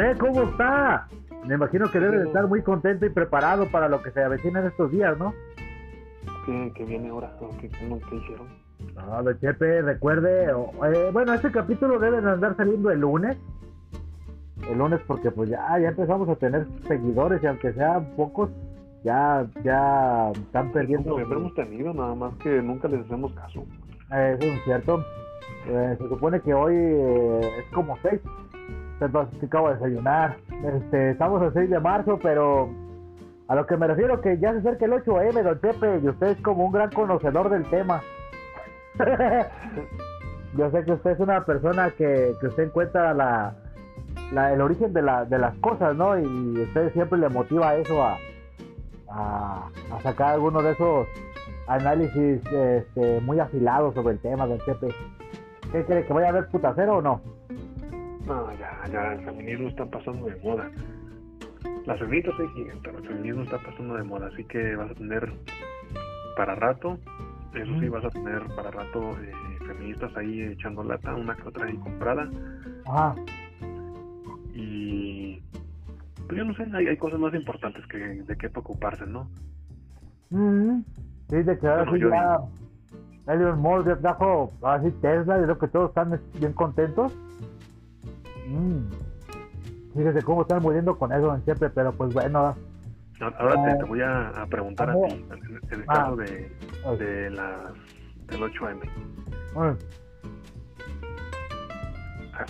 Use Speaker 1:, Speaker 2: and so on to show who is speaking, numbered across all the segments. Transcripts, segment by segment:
Speaker 1: José, ¿cómo está? Me imagino que debe de estar muy contento y preparado para lo que se avecina en estos días, ¿no?
Speaker 2: ¿Qué, viene ahora? ¿Qué, qué, hicieron?
Speaker 1: No, de Chepe, recuerde, eh, bueno, este capítulo debe de andar saliendo el lunes. El lunes porque pues ya, ya empezamos a tener seguidores y aunque sean pocos, ya, ya están perdiendo.
Speaker 2: Siempre hemos tenido, nada más que nunca les hacemos caso.
Speaker 1: Eh, eso es cierto. Eh, se supone que hoy es como 6 que acabo de desayunar. Este, estamos el 6 de marzo, pero a lo que me refiero que ya se acerca el 8M, don Chepe, y usted es como un gran conocedor del tema. Yo sé que usted es una persona que, que usted encuentra la, la, el origen de, la, de las cosas, ¿no? Y usted siempre le motiva eso a, a, a sacar alguno de esos análisis este, muy afilados sobre el tema, don Chepe. ¿Qué cree que vaya a haber putacero o no?
Speaker 2: No, ya, ya, el feminismo está pasando de moda. Las feministas sí siguen, pero el feminismo está pasando de moda, así que vas a tener para rato, eso sí, vas a tener para rato eh, feministas ahí echando lata, una que otra ahí comprada. Ajá. Y pues yo no sé, hay, hay cosas más importantes que de qué preocuparse, ¿no?
Speaker 1: Sí, de que ahora sí ya Elon Musk trajo así Tesla y creo que todos están bien contentos. Mm. Fíjese cómo están muriendo con eso en siempre, pero pues bueno.
Speaker 2: Ahora te, voy a, preguntar a ti, en el ah. caso de, de las, del 8M.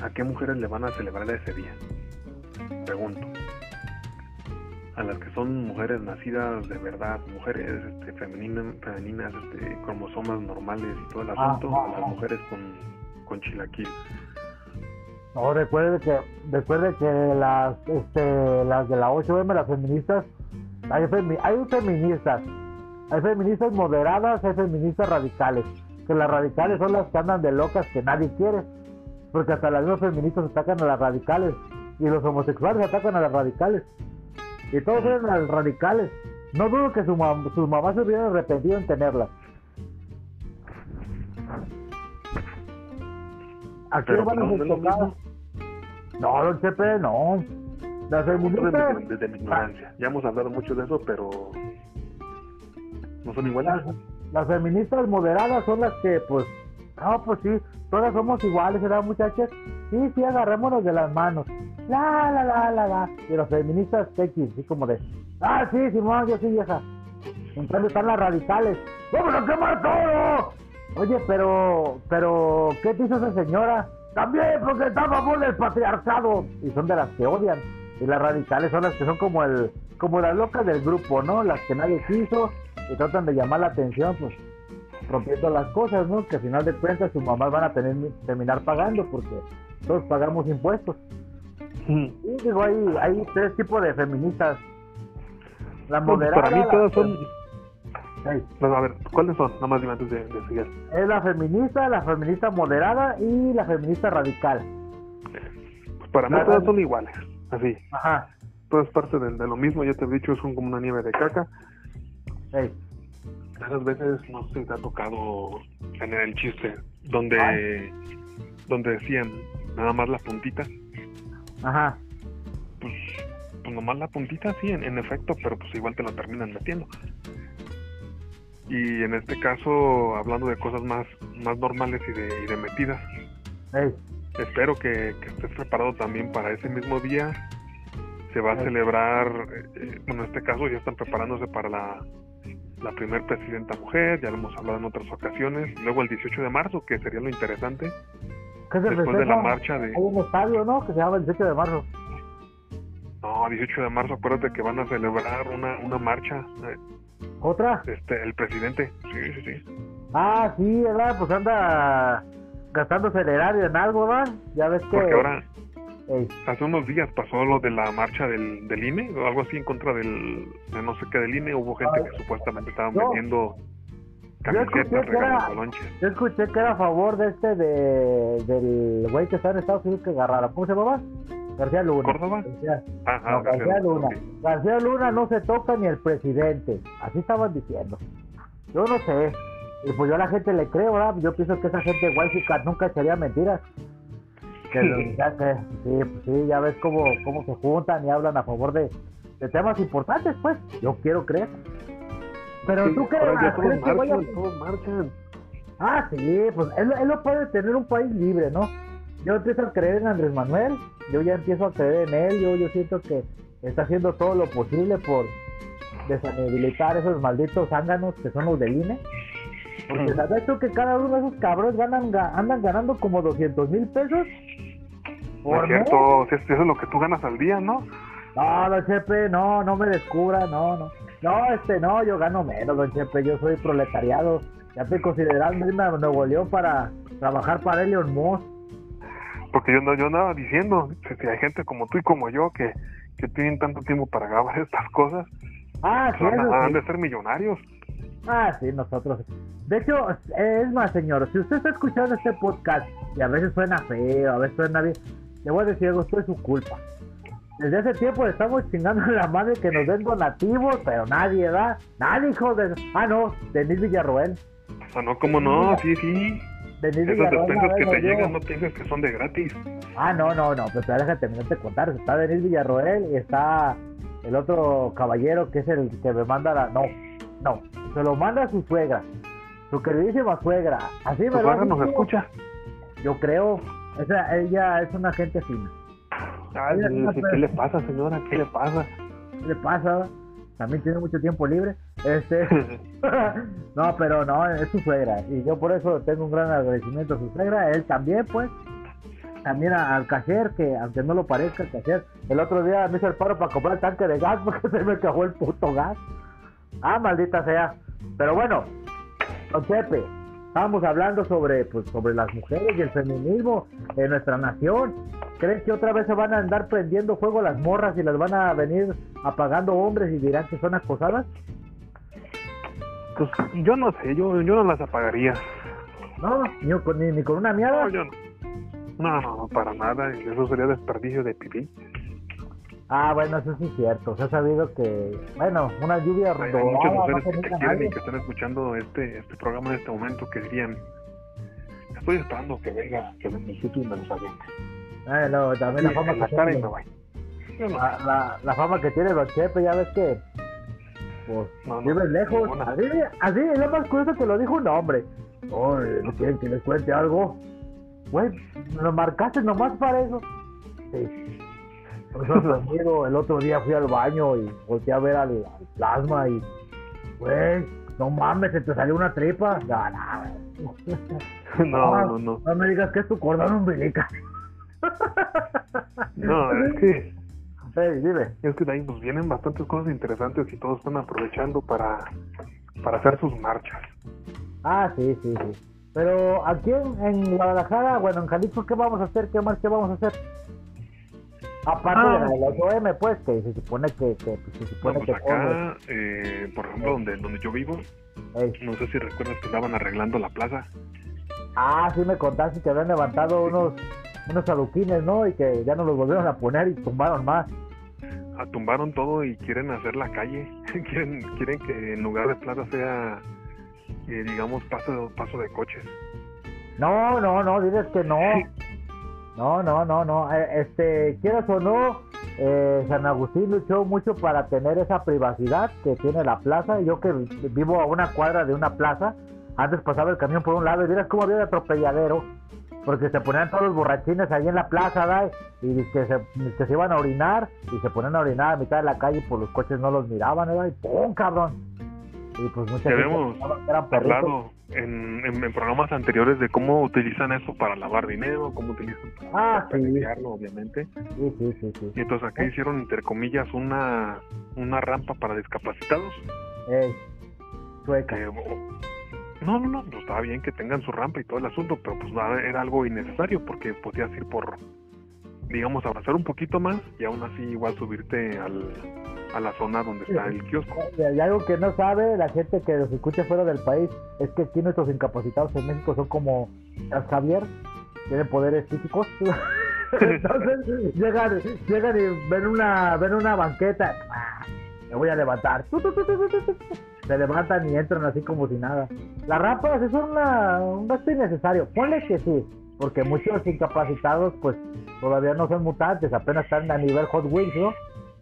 Speaker 2: ¿A, qué mujeres le van a celebrar ese día? Pregunto. A las que son mujeres nacidas de verdad, mujeres este, femeninas, femeninas este, cromosomas normales y todo el ah, asunto, a las mujeres con, con chilaquil.
Speaker 1: No, recuerde que, recuerde que las, este, las de la 8M, las feministas, hay, hay feministas, hay feministas moderadas, hay feministas radicales. Que las radicales son las que andan de locas que nadie quiere. Porque hasta las mismas feministas atacan a las radicales. Y los homosexuales atacan a las radicales. Y todos son las radicales. No dudo que su sus mamás se hubieran arrepentido en tenerlas. Aquí van a no, no, don Chepe, no.
Speaker 2: Las feministas... Desde, mi ignorancia. Ya hemos hablado mucho de eso, pero no son iguales.
Speaker 1: Las, feministas moderadas son las que, pues, no, pues sí, todas somos iguales, ¿verdad, muchachas? Sí, sí, agarrémonos de las manos. La, la, la, la, la. Y los feministas X, así como de, ah, sí, Simón, yo sí, vieja. En cambio están las radicales. ¡Vamos a quemar todo! Oye, pero, pero, ¿qué te hizo esa señora? También porque está favor del patriarcado. Y son de las que odian. Y las radicales son las que son como el, como las locas del grupo, ¿no? Las que nadie quiso y tratan de llamar la atención, pues rompiendo las cosas, ¿no? Que al final de cuentas sus mamás van a tener, terminar pagando porque todos pagamos impuestos. Y digo, hay, hay tres tipos de feministas. La moderada.
Speaker 2: para mí todas son bueno, a ver, ¿cuáles son? Nada más antes de, seguir.
Speaker 1: Es la feminista, la feminista moderada y la feminista radical.
Speaker 2: Pues para mí todas son iguales, así. Ajá. Todas parte de, lo mismo, ya te he dicho, son como una nieve de caca. Hey. Esas veces no sé si te ha tocado tener el chiste donde, donde decían nada más la puntita. Ajá. Pues, pues nomás la puntita, sí, en, en efecto, pero pues igual te lo terminan metiendo y en este caso hablando de cosas más, más normales y de, y de metidas. Espero que, estés preparado también para ese mismo día. Se va a celebrar, eh, bueno, en este caso ya están preparándose para la, la primer presidenta mujer, ya lo hemos hablado en otras ocasiones. Luego el 18 de marzo, que sería lo interesante.
Speaker 1: después de la marcha de... Hay un estadio, ¿no? Que se llama el 18 de marzo.
Speaker 2: No, 18 de marzo, acuérdate que van a celebrar una, una marcha.
Speaker 1: ¿Otra?
Speaker 2: Este, el presidente, sí, sí, sí.
Speaker 1: Ah, sí, ¿verdad? Pues anda gastándose el erario en algo, ¿verdad? Ya ves que...
Speaker 2: Porque ahora, hace unos días pasó lo de la marcha del, del INE, o algo así en contra del, de no sé qué del INE, hubo gente que supuestamente estaban vendiendo camisetas,
Speaker 1: Yo escuché que era a favor de este, de, del güey que está en Estados Unidos que agarrara, ¿cómo se llamaba? García Luna.
Speaker 2: ¿Córdoba?
Speaker 1: García, García, Luna. García Luna no se toca ni el presidente. Así estaban diciendo. Yo no sé. Y pues yo a la gente le creo, ¿verdad? Yo pienso que esa gente guaysica nunca sería mentiras. Que, ya que, sí, pues sí, ya ves cómo, cómo se juntan y hablan a favor de, de temas importantes, pues. Yo quiero creer. Pero tú crees,
Speaker 2: ¿crees que vaya... todos marchan.
Speaker 1: Ah, sí, pues él, él no puede tener un país libre, ¿no? Yo empiezo a creer en Andrés Manuel, yo ya empiezo a creer en él, yo, yo siento que está haciendo todo lo posible por desinhabilitar esos malditos zánganos que son los del INE. Porque sabes tú que cada uno de esos cabrones ganan, andan ganando como 200 mil pesos.
Speaker 2: Por es cierto, eso es lo que tú ganas al día, ¿no?
Speaker 1: No, don Chepe, no, no me descubra, no, no. No, este, no, yo gano menos, don Chepe, yo soy proletariado. Ya te considerando irme a Nuevo León para trabajar para Elon Musk
Speaker 2: porque yo, yo andaba diciendo que hay gente como tú y como yo que, que tienen tanto tiempo para grabar estas cosas,
Speaker 1: ah,
Speaker 2: sí, han, de ser millonarios.
Speaker 1: Ah, sí, nosotros. De hecho, es más, señor, si usted está escuchando este podcast y a veces suena feo, a veces suena bien, le voy a decir algo, esto es su culpa. Desde hace tiempo estamos chingando a la madre que nos den donativos, pero nadie da. Nadie, hijo de. Ah, no, Denis Villarroel.
Speaker 2: Ah, no, ¿cómo no? Sí, sí. Esas despensas que te llegan no que son de gratis.
Speaker 1: Ah, no, no, no, pues déjate terminar de contar. Está Denis Villarroel y está el otro caballero que es el que me manda la. No, no, se lo manda a su suegra, su queridísima suegra. Así me
Speaker 2: lo nos escucha?
Speaker 1: Yo creo. Esa, ella es una gente fina.
Speaker 2: Ay, ¿qué le pasa, señora? ¿Qué le pasa?
Speaker 1: ¿Qué le pasa? También tiene mucho tiempo libre. Este, no, pero no, es su suegra. Y yo por eso tengo un gran agradecimiento a su suegra. Él también, pues. También al cajer, que aunque no lo parezca, el cajer. El otro día me hizo el paro para comprar el tanque de gas porque se me cajó el puto gas. Ah, maldita sea. Pero bueno, don Chepe, estábamos hablando sobre, pues, sobre las mujeres y el feminismo en nuestra nación. ¿Crees que otra vez se van a andar prendiendo fuego las morras y las van a venir apagando hombres y dirán que son acosadas?
Speaker 2: Pues yo no sé, yo, yo no las apagaría.
Speaker 1: No, ni, con, ni, con una mierda.
Speaker 2: No, yo no. No, para nada. Eso sería desperdicio de pipí.
Speaker 1: Ah, bueno, eso sí es cierto. Se ha sabido que, bueno, una lluvia
Speaker 2: Hay, hay muchas mujeres que te quieren y que están escuchando este, este programa en este momento que dirían, estoy esperando que venga, que el sitio y me lo
Speaker 1: Ah, no, también la fama que tiene. La, la, fama que tiene Don Chepe, ya ves que. Pues no, vives lejos. Así, así, es lo más curioso que lo dijo un hombre. Oye, ¿no quieren que les cuente algo? Güey, me lo marcaste nomás para eso. Sí. El otro día fui al baño y volteé a ver al, plasma y. Güey, no mames, se te salió una tripa.
Speaker 2: No, no, no, no.
Speaker 1: No me digas que es tu cordón umbilical.
Speaker 2: No, es que.
Speaker 1: dime.
Speaker 2: Es que de ahí pues vienen bastantes cosas interesantes y todos están aprovechando para, para hacer sus marchas.
Speaker 1: Ah, sí, sí, sí. Pero aquí en, Guadalajara, bueno, en Jalisco, ¿qué vamos a hacer? ¿Qué marcha vamos a hacer? Aparte de la 8M, pues, que se supone que, que pues, se supone
Speaker 2: pues acá, eh, por ejemplo, donde, donde yo vivo, no sé si recuerdas que estaban arreglando la plaza.
Speaker 1: Ah, sí me contaste que habían levantado unos unos aluquines, ¿no? Y que ya no los volvieron a poner y tumbaron más.
Speaker 2: Ah, tumbaron todo y quieren hacer la calle. quieren quieren que en lugar de plaza sea, eh, digamos, paso, paso de coches.
Speaker 1: No, no, no, dices que no. No, no, no, no. Eh, este, quieras o no, eh, San Agustín luchó mucho para tener esa privacidad que tiene la plaza. Yo que vivo a una cuadra de una plaza, antes pasaba el camión por un lado y miras cómo había de atropelladero porque se ponían todos los borrachines ahí en la plaza, ¿verdad? y que se, que se iban a orinar, y se ponían a orinar a mitad de la calle, y por los coches no los miraban, ¿verdad? y ¡pum, cabrón!
Speaker 2: Y pues mucha hemos hablado en, en, programas anteriores de cómo utilizan eso para lavar dinero, cómo utilizan para,
Speaker 1: ah, sí.
Speaker 2: obviamente.
Speaker 1: Sí, sí.
Speaker 2: Y entonces acá hicieron, entre comillas, una, una rampa para discapacitados.
Speaker 1: Ey, sueca.
Speaker 2: No, no, no, pues estaba bien que tengan su rampa y todo el asunto, pero pues era algo innecesario porque podías ir por, digamos, avanzar un poquito más y aún así igual subirte al, a la zona donde está el kiosco.
Speaker 1: Y algo que no sabe la gente que los escucha fuera del país es que aquí nuestros incapacitados en México son como Javier, tienen poderes físicos. Entonces llegan, llegan y ven una, ven una banqueta, ah, me voy a levantar se levantan y entran así como si nada. Las rampas son una, un gasto innecesario. Ponle que sí, porque muchos incapacitados pues todavía no son mutantes, apenas están a nivel Hot Wheels, ¿no?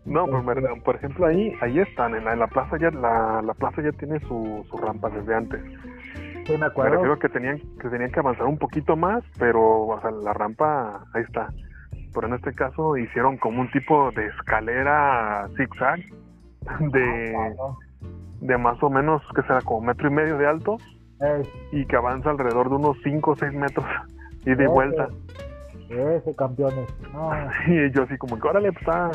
Speaker 2: No, este, por ejemplo ahí ahí están, en la, plaza ya la, la plaza ya tiene su, su rampa desde antes.
Speaker 1: Sí, me acuerdo.
Speaker 2: Me que tenían que tenían que avanzar un poquito más, pero o sea, la rampa ahí está. Pero en este caso hicieron como un tipo de escalera zigzag de, ah, de más o menos, que será como metro y medio de alto y que avanza alrededor de unos 5 o 6 metros y de vuelta.
Speaker 1: Ese campeones.
Speaker 2: Y yo así como que órale, pues está,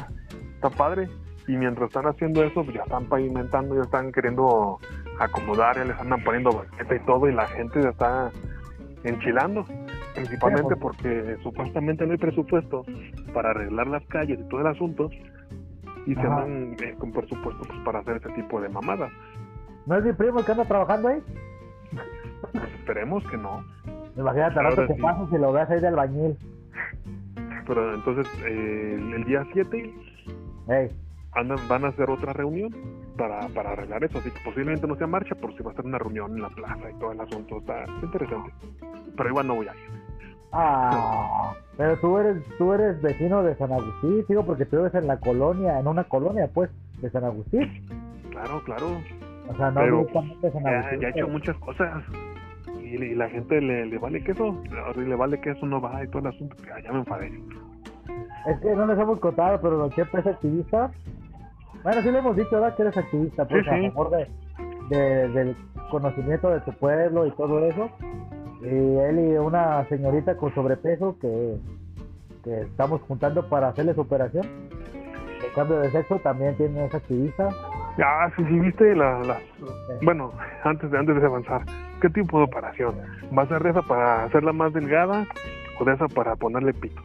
Speaker 2: está padre. Y mientras están haciendo eso, pues ya están pavimentando, ya están queriendo acomodar, ya les andan poniendo banqueta y todo, y la gente ya está enchilando. Principalmente porque supuestamente no hay presupuesto para arreglar las calles y todo el asunto. Y se andan eh, con presupuesto pues, para hacer ese tipo de mamadas.
Speaker 1: ¿No es mi primo que anda trabajando ahí?
Speaker 2: Pues esperemos que no.
Speaker 1: Imagínate, al rato que pasa si lo veas ahí del bañil.
Speaker 2: Pero entonces, eh, el día 7 andan, van a hacer otra reunión para, para arreglar eso. Así que posiblemente no sea marcha, pero sí va a ser una reunión en la plaza y todo el asunto. Está interesante. Pero igual no voy a ir.
Speaker 1: Ah, pero tú eres, tú eres vecino de San Agustín, digo, porque tú vives en la colonia, en una colonia, pues, de San Agustín.
Speaker 2: Claro, claro.
Speaker 1: O sea, no
Speaker 2: pero ya, ya ha hecho muchas cosas y, la gente le, le vale queso, le vale queso, no va y todo el asunto, ya, ya me enfadé.
Speaker 1: Es que no les hemos contado, pero lo que es activista. Bueno, sí le hemos dicho, ¿verdad? Que eres activista, pues, a favor de, del conocimiento de tu pueblo y todo eso. Y él y una señorita con sobrepeso que, que estamos juntando para hacerles operación. El cambio de sexo también tiene esa activista.
Speaker 2: Ah, sí, sí, viste las... Bueno, antes de, antes de avanzar, ¿qué tipo de operación? ¿Va a ser de esa para hacerla más delgada o de esa para ponerle pito?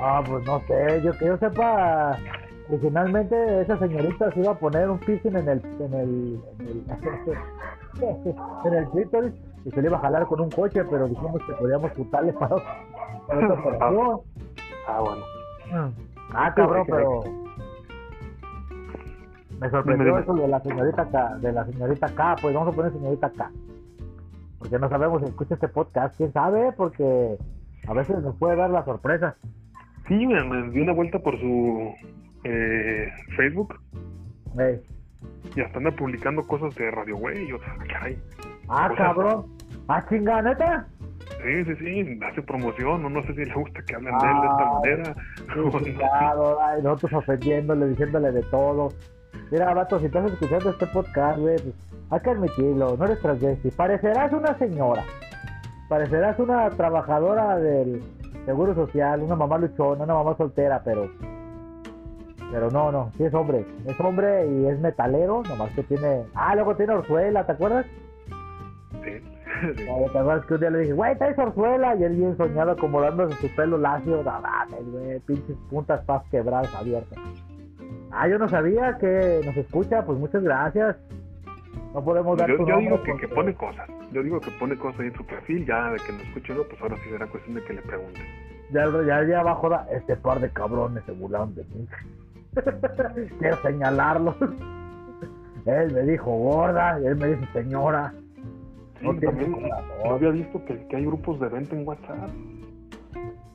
Speaker 1: Ah, pues no sé, yo que yo sepa, originalmente esa señorita se iba a poner un piercing en el en el en el, en el clítoris y se le iba a jalar con un coche, pero dijimos que podíamos juntarle para, para esa operación.
Speaker 2: Ah, bueno.
Speaker 1: Ah, cabrón, pero me sorprendió eso de la señorita K, de la señorita K, pues vamos a poner señorita K. Porque no sabemos si escucha este podcast, quién sabe, porque a veces nos puede dar la sorpresa.
Speaker 2: Sí, me, me dio una vuelta por su eh, Facebook. Y hasta anda publicando cosas de Radio Güey. Y,
Speaker 1: caray. Ah, cabrón. Ah, chingada, neta.
Speaker 2: Sí, sí, sí, hace promoción, no, no sé si le gusta que hablen de él de esta ah, manera.
Speaker 1: Ay, nosotros ofendiéndole, diciéndole de todo. Mira, vato, si estás escuchando este podcast, güey, pues, hay que admitirlo, no eres transvesti. Parecerás una señora. Parecerás una trabajadora del seguro social, una mamá luchona, una mamá soltera, pero. Pero no, no, sí es hombre. Es hombre y es metalero, nomás que tiene. Ah, luego tiene orzuela, ¿te acuerdas?
Speaker 2: Sí.
Speaker 1: ¿Te acuerdas que un día le dije, güey, traes orzuela? Y él bien soñado acomodándose su pelo lacio, güey, pinches puntas paz quebradas abiertas. Ah, yo no sabía que nos escucha, pues muchas gracias. No podemos dar
Speaker 2: Yo, yo digo que, pone cosas. Yo digo que pone cosas ahí en su perfil, ya de que nos escuche pues ahora sí será cuestión de que le pregunte.
Speaker 1: Ya, ya, ya abajo da, este par de cabrones se burlaron de mí. Quiero señalarlos. él me dijo gorda, él me dice señora.
Speaker 2: Sí, no también no había visto que, que hay grupos de venta en WhatsApp.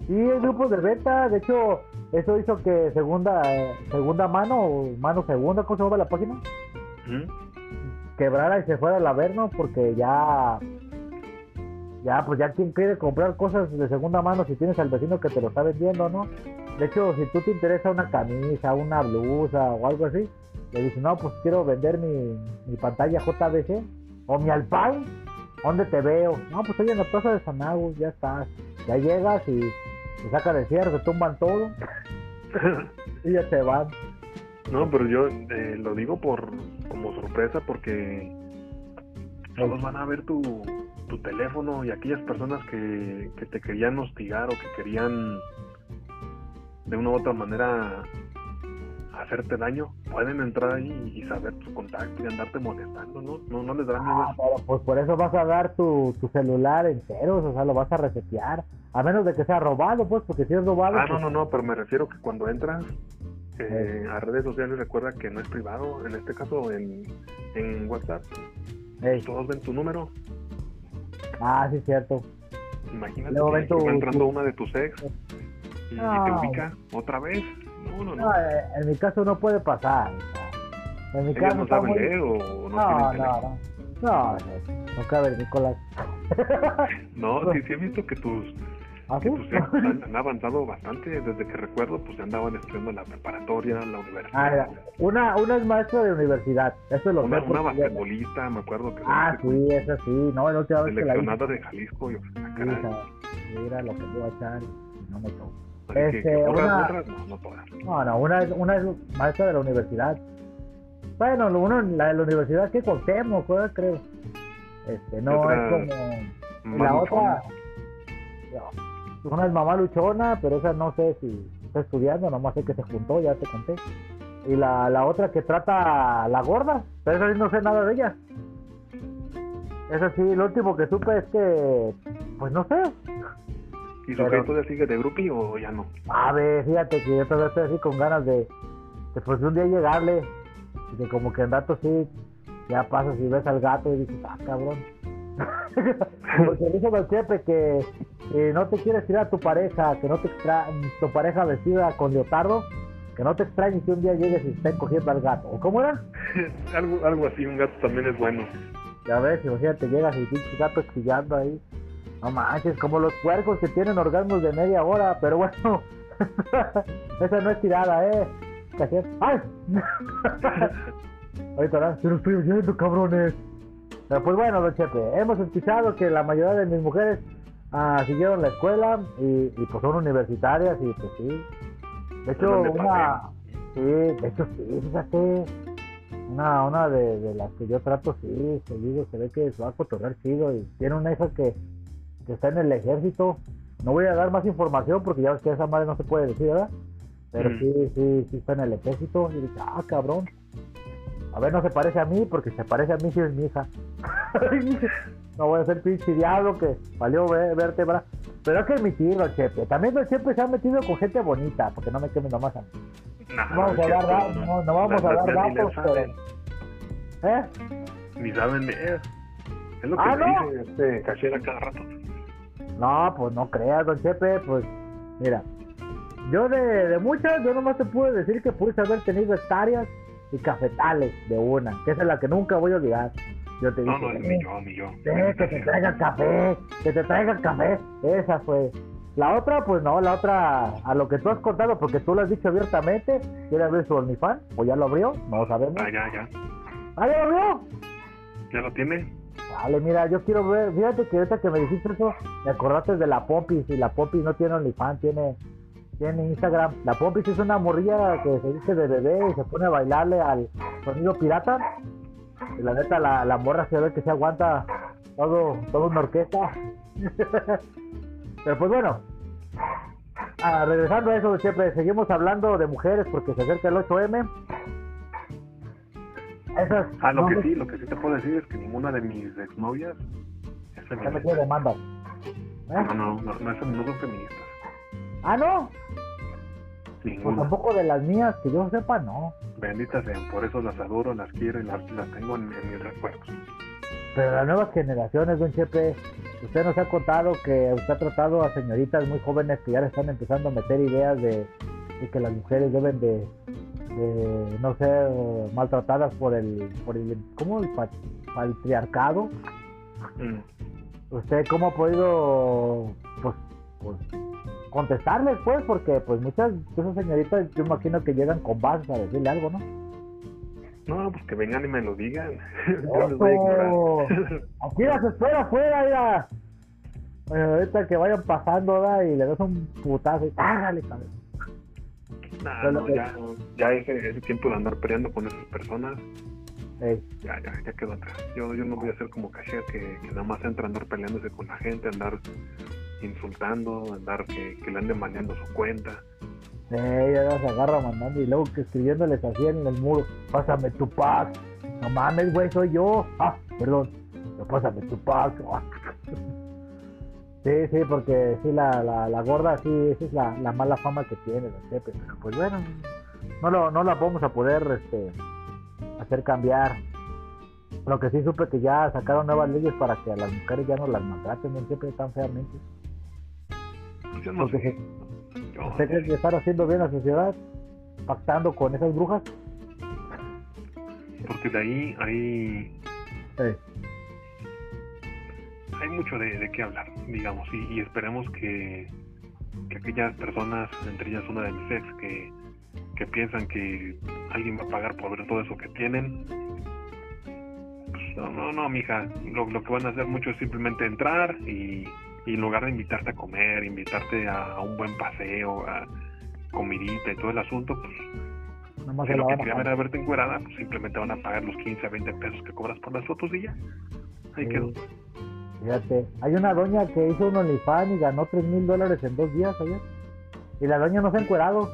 Speaker 1: Sí, hay grupos de venta, de hecho, eso hizo que segunda segunda mano, mano segunda, ¿cómo se llama la página? Quebrara y se fuera al Averno porque ya, ya, pues ya quien quiere comprar cosas de segunda mano si tienes al vecino que te lo está vendiendo, ¿no? De hecho, si tú te interesa una camisa, una blusa o algo así, le dices, no, pues quiero vender mi, mi pantalla JBC o mi Alpine, ¿dónde te veo? No, pues estoy en la plaza de San Agus, ya estás. Ya llegas y se sacan el cierre, se tumban todo y ya se van.
Speaker 2: No, pero yo eh, lo digo por como sorpresa porque todos van a ver tu, tu teléfono y aquellas personas que, que te querían hostigar o que querían de una u otra manera hacerte daño, pueden entrar ahí y saber tu contacto y andarte molestando, ¿no? No, no les darán miedo.
Speaker 1: Ah, pues por eso vas a dar tu, tu celular entero, o sea, lo vas a resetear, a menos de que sea robado, pues, porque si es robado...
Speaker 2: Ah,
Speaker 1: no,
Speaker 2: pues no, no, pero me refiero que cuando entras eh, a redes sociales recuerda que no es privado, en este caso en, en WhatsApp, todos ven tu número.
Speaker 1: Ah, sí, cierto.
Speaker 2: Imagínate que va entrando una de tus ex y, te ubica otra vez. No, no, no.
Speaker 1: Eh, en mi caso no puede pasar. En mi caso
Speaker 2: no saben leer o no,
Speaker 1: no, no, no, no, cabe Nicolás.
Speaker 2: no, sí, sí he visto que tus ¿Ah, que tus hijos han, avanzado bastante desde que recuerdo, pues andaban estudiando la preparatoria, la universidad.
Speaker 1: Ah, una, una es maestra de universidad, eso es lo
Speaker 2: una, Una basquetbolista, me acuerdo que...
Speaker 1: Ah, sí, esa sí, no, la última vez
Speaker 2: que la de Jalisco, yo,
Speaker 1: ah, Mira lo que voy a echar, no me toco.
Speaker 2: Este, una... no, no
Speaker 1: No, no, una es, una es maestra de la universidad. Bueno, uno, la de la universidad que contemos, creo. Este, no es como... La otra... Una es mamá luchona, pero esa no sé si está estudiando, nomás sé que se juntó, ya te conté. Y la, la otra que trata la gorda, pero esa sí no sé nada de ella. Eso sí, lo último que supe es que, pues no sé.
Speaker 2: ¿Y su pero... todavía sigue de grupi o ya no?
Speaker 1: A ver, fíjate que yo todavía estoy así con ganas de, de pues un día llegarle. Y que como que en rato sí, ya pasas y ves al gato y dices, ah, cabrón. Porque dice Don Chepe que eh, no te quieres tirar a tu pareja, que no te extra tu pareja vestida con leotardo, que no te extrañes que un día llegues y estén cogiendo al gato. ¿O cómo era?
Speaker 2: algo, algo así, un gato también es bueno.
Speaker 1: Ya ves, imagínate, llegas y el gato chillando ahí. No manches, como los puercos que tienen orgasmos de media hora, pero bueno, esa no es tirada, ¿eh? ¡Ay! Ahorita. Yo no estoy oyendo, cabrones. Pero pues bueno, don Chepe, hemos escuchado que la mayoría de mis mujeres ah, siguieron la escuela y, pues son universitarias y pues sí. De hecho, una... Sí, de hecho sí, fíjate. Una, una de, las que yo trato, sí, seguido, se ve que se va a cotorrear chido y tiene una hija que, que está en el ejército. No voy a dar más información porque ya ves que esa madre no se puede decir, ¿verdad? Pero mm. sí, sí, sí está en el ejército. Y dice, ah, cabrón. A ver, no se parece a mí, porque se parece a mí si es mi hija. no voy a ser pinche diablo que valió vértebra. Pero hay que admitirlo, Chepe. También el Chepe se ha metido con gente bonita, porque no me quemen nomás a mí. No, vamos a dar, no, no, vamos a dar datos, pero...
Speaker 2: ¿Eh? Ni saben leer. Es lo que ah, dice este cachera cada rato.
Speaker 1: No, pues no creas, don Chepe, pues mira, yo de, de muchas, yo nomás te puedo decir que pude haber tenido hectáreas y cafetales de una, que esa es la que nunca voy a olvidar. Yo te
Speaker 2: no, no, ni yo, ni yo.
Speaker 1: que te traiga café, que te traiga café. Esa fue. La otra, pues no, la otra, a lo que tú has contado, porque tú lo has dicho abiertamente, ¿quiere abrir su OnlyFans? ¿O ya lo abrió? No lo sabemos.
Speaker 2: Ah, ya, ya.
Speaker 1: ¿Ah, ya lo abrió?
Speaker 2: ¿Ya lo tiene?
Speaker 1: Vale, mira, yo quiero ver, fíjate que ahorita que me dijiste eso, me acordaste de la Poppy, y la Poppy no tiene OnlyFans, tiene tiene Instagram. La Pompis es una morrilla que se dice de bebé y se pone a bailarle al sonido pirata. Y la neta, la, la morra se ve que se aguanta todo, todo una orquesta. Pero pues bueno, ah, regresando a eso, siempre seguimos hablando de mujeres porque se acerca el 8M.
Speaker 2: Ah, lo que sí, lo que sí te puedo decir es que ninguna de mis exnovias es feminista.
Speaker 1: demanda.
Speaker 2: No, no, no, no, no, no son feministas.
Speaker 1: Ah, no. Pues tampoco de las mías, que yo sepa, no.
Speaker 2: Benditas sean, por eso las adoro, las quiero y las, tengo en, mis recuerdos.
Speaker 1: Pero las nuevas generaciones, don Chepe, usted nos ha contado que usted ha tratado a señoritas muy jóvenes que ya le están empezando a meter ideas de, que las mujeres deben de, no ser maltratadas por el, por el ¿cómo? El patriarcado. Mm. ¿Usted cómo ha podido, pues, pues contestarles, pues, porque pues muchas de esas señoritas yo imagino que llegan con bases a decirle algo, ¿no?
Speaker 2: No, pues que vengan y me lo digan.
Speaker 1: yo les voy a ignorar. Aquí las espera afuera, mira. Bueno, ahorita que vayan pasando, ¿verdad? Y le das un putazo y ¡cágale, cabrón!
Speaker 2: Nah, no, ya, ya ese, ese tiempo de andar peleando con esas personas, ya, ya, ya quedó atrás. Yo, yo no voy a ser como cashier que, que nada más entra a andar peleándose con la gente, andar insultando, andar que, que le anden mandando su cuenta.
Speaker 1: Eh, ya se agarra mandando y luego que escribiéndoles así en el muro, pásame tu pack. No mames, güey, soy yo. Ah, perdón, no, pásame tu pack. Sí, sí, porque sí, la, la, la gorda, sí, esa es la, la mala fama que tiene, pero pues bueno, no, lo, no la vamos a poder este, hacer cambiar. Lo que sí supe que ya sacaron nuevas leyes para que a las mujeres ya no las maltraten siempre tan feamente. Pues ¿Usted cree que estar haciendo bien la sociedad? ¿Pactando con esas brujas?
Speaker 2: Porque de ahí hay... Hay mucho de, qué hablar, digamos, y, esperemos que, que aquellas personas, entre ellas una de mis ex, que, que piensan que alguien va a pagar por ver todo eso que tienen, no, no, no, mija. Lo, lo que van a hacer mucho es simplemente entrar y, en lugar de invitarte a comer, invitarte a, un buen paseo, a comidita y todo el asunto, pues si lo que querían era verte encuerada, pues simplemente van a pagar los 15 20 pesos que cobras por las fotos y ya. Ahí quedó.
Speaker 1: Fíjate, hay una doña que hizo un OnlyFans y ganó 3 mil dólares en dos días ayer. Y la doña no se ha encuerado.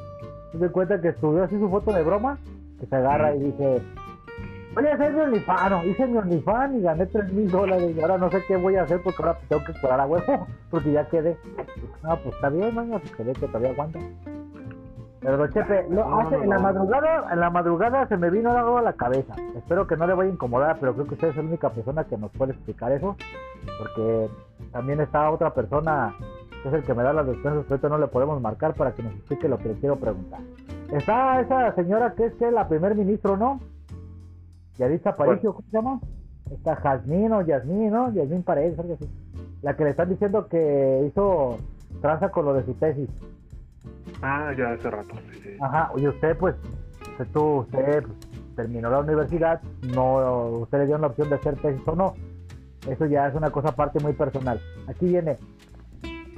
Speaker 1: Se da cuenta que subió así su foto de broma, que se agarra y dice, voy a hacer mi OnlyFans, hice mi OnlyFans y gané 3 mil dólares y ahora no sé qué voy a hacer porque ahora tengo que curar a huevo, porque ya quedé. No, pues está bien, mañana, pues quedé que todavía aguanta. Pero Chepe, hace, en la madrugada, en la madrugada se me vino algo a la cabeza. Espero que no le vaya a incomodar, pero creo que usted es la única persona que nos puede explicar eso, porque también está otra persona que es el que me da las despensas, pero no le podemos marcar para que nos explique lo que le quiero preguntar. Está esa señora que es que la primer ministro, ¿no? Yadisa Aparicio, ¿cómo se llama? Está Jazmín o Yasmín, ¿no? Yasmín Paredes, algo así. La que le están diciendo que hizo tranza con lo de su tesis.
Speaker 2: Ah, ya hace rato, sí,
Speaker 1: Ajá, oye, usted, pues, tú, usted pues, terminó la universidad, no, usted le dio la opción de hacer tesis o no. Eso ya es una cosa aparte muy personal. Aquí viene,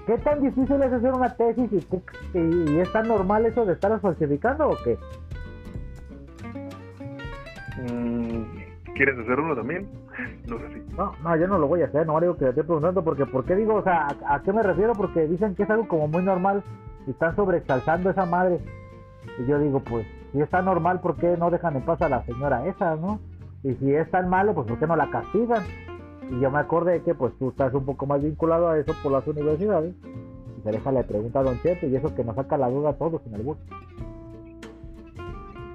Speaker 1: ¿qué tan difícil es hacer una tesis y, y es tan normal eso de estar falsificando o qué?
Speaker 2: Mm, ¿Quieres hacer uno también? No sé si.
Speaker 1: No, no, yo no lo voy a hacer, no digo que le estoy preguntando porque, ¿por qué digo? O sea, ¿a, qué me refiero? Porque dicen que es algo como muy normal y están sobreexaltando esa madre. Y yo digo, pues, si es tan normal, ¿por qué no dejan en paz a la señora esa, no? Y si es tan malo, pues, ¿por qué no la castigan? Y yo me acordé que, pues, tú estás un poco más vinculado a eso por las universidades. Y se deja la pregunta a Don Chepe y eso que nos saca la duda a todos en el bus.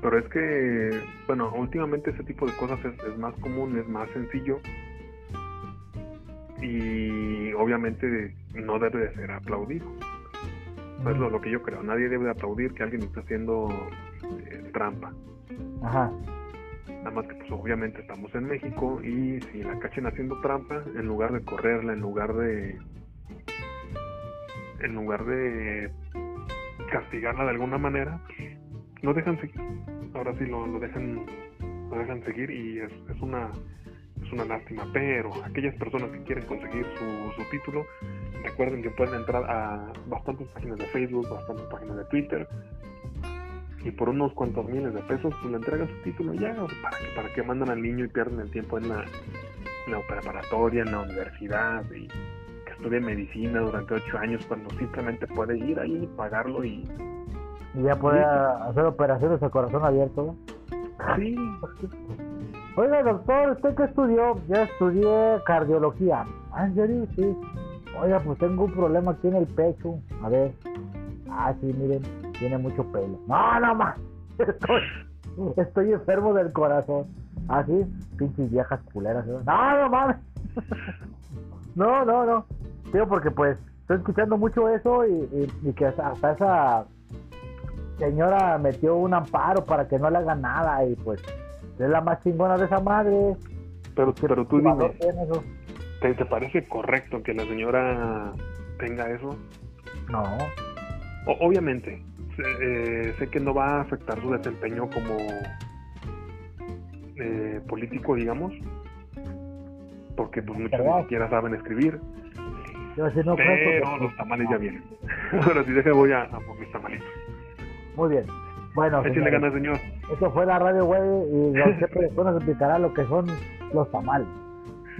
Speaker 2: Pero es que, bueno, últimamente ese tipo de cosas es, más común, es más sencillo. Y obviamente no debe de ser aplaudido. Eso es lo, que yo creo. Nadie debe de aplaudir que alguien esté haciendo eh, trampa.
Speaker 1: Ajá.
Speaker 2: Nada más que pues obviamente estamos en México y si la cachen haciendo trampa, en lugar de correrla, en lugar de en lugar de castigarla de alguna manera, no dejan seguir. Ahora sí lo, lo dejan lo dejan seguir y es, es una es una lástima. Pero aquellas personas que quieren conseguir su, su título, recuerden que pueden entrar a bastantes páginas de Facebook, bastantes páginas de Twitter y por unos cuantos miles de pesos pues le entregan su título ya para que para que mandan al niño y pierden el tiempo en la, en la preparatoria, en la universidad y que estudie medicina durante ocho años cuando simplemente puede ir ahí, pagarlo y
Speaker 1: y ya puede hacer operaciones de corazón abierto.
Speaker 2: Sí.
Speaker 1: Oiga, doctor, ¿usted qué estudió? Ya estudié cardiología. Ah. Sí. Oiga, pues tengo un problema aquí en el pecho. A ver. Ah, sí, miren, tiene mucho pelo. No, no más. Estoy, enfermo del corazón. Ah, sí, pinches viejas culeras. No, no mames. No, no, no. Digo, porque pues estoy escuchando mucho eso y, y que hasta esa señora metió un amparo para que no le haga nada y pues es la más chingona de esa madre.
Speaker 2: Pero, pero tú dime, ¿te, ¿te, parece correcto que la señora tenga eso?
Speaker 1: No.
Speaker 2: obviamente, eh, sé que no va a afectar su desempeño como eh, político, digamos, porque pues muchos ni siquiera saben escribir.
Speaker 1: Yo no
Speaker 2: pero los tamales ya vienen. Ahora sí, deje voy a, a por mis tamalitos.
Speaker 1: Muy bien. Bueno,
Speaker 2: Échale ganas, señor.
Speaker 1: Esto fue la radio web y don después nos explicará lo que son los tamales.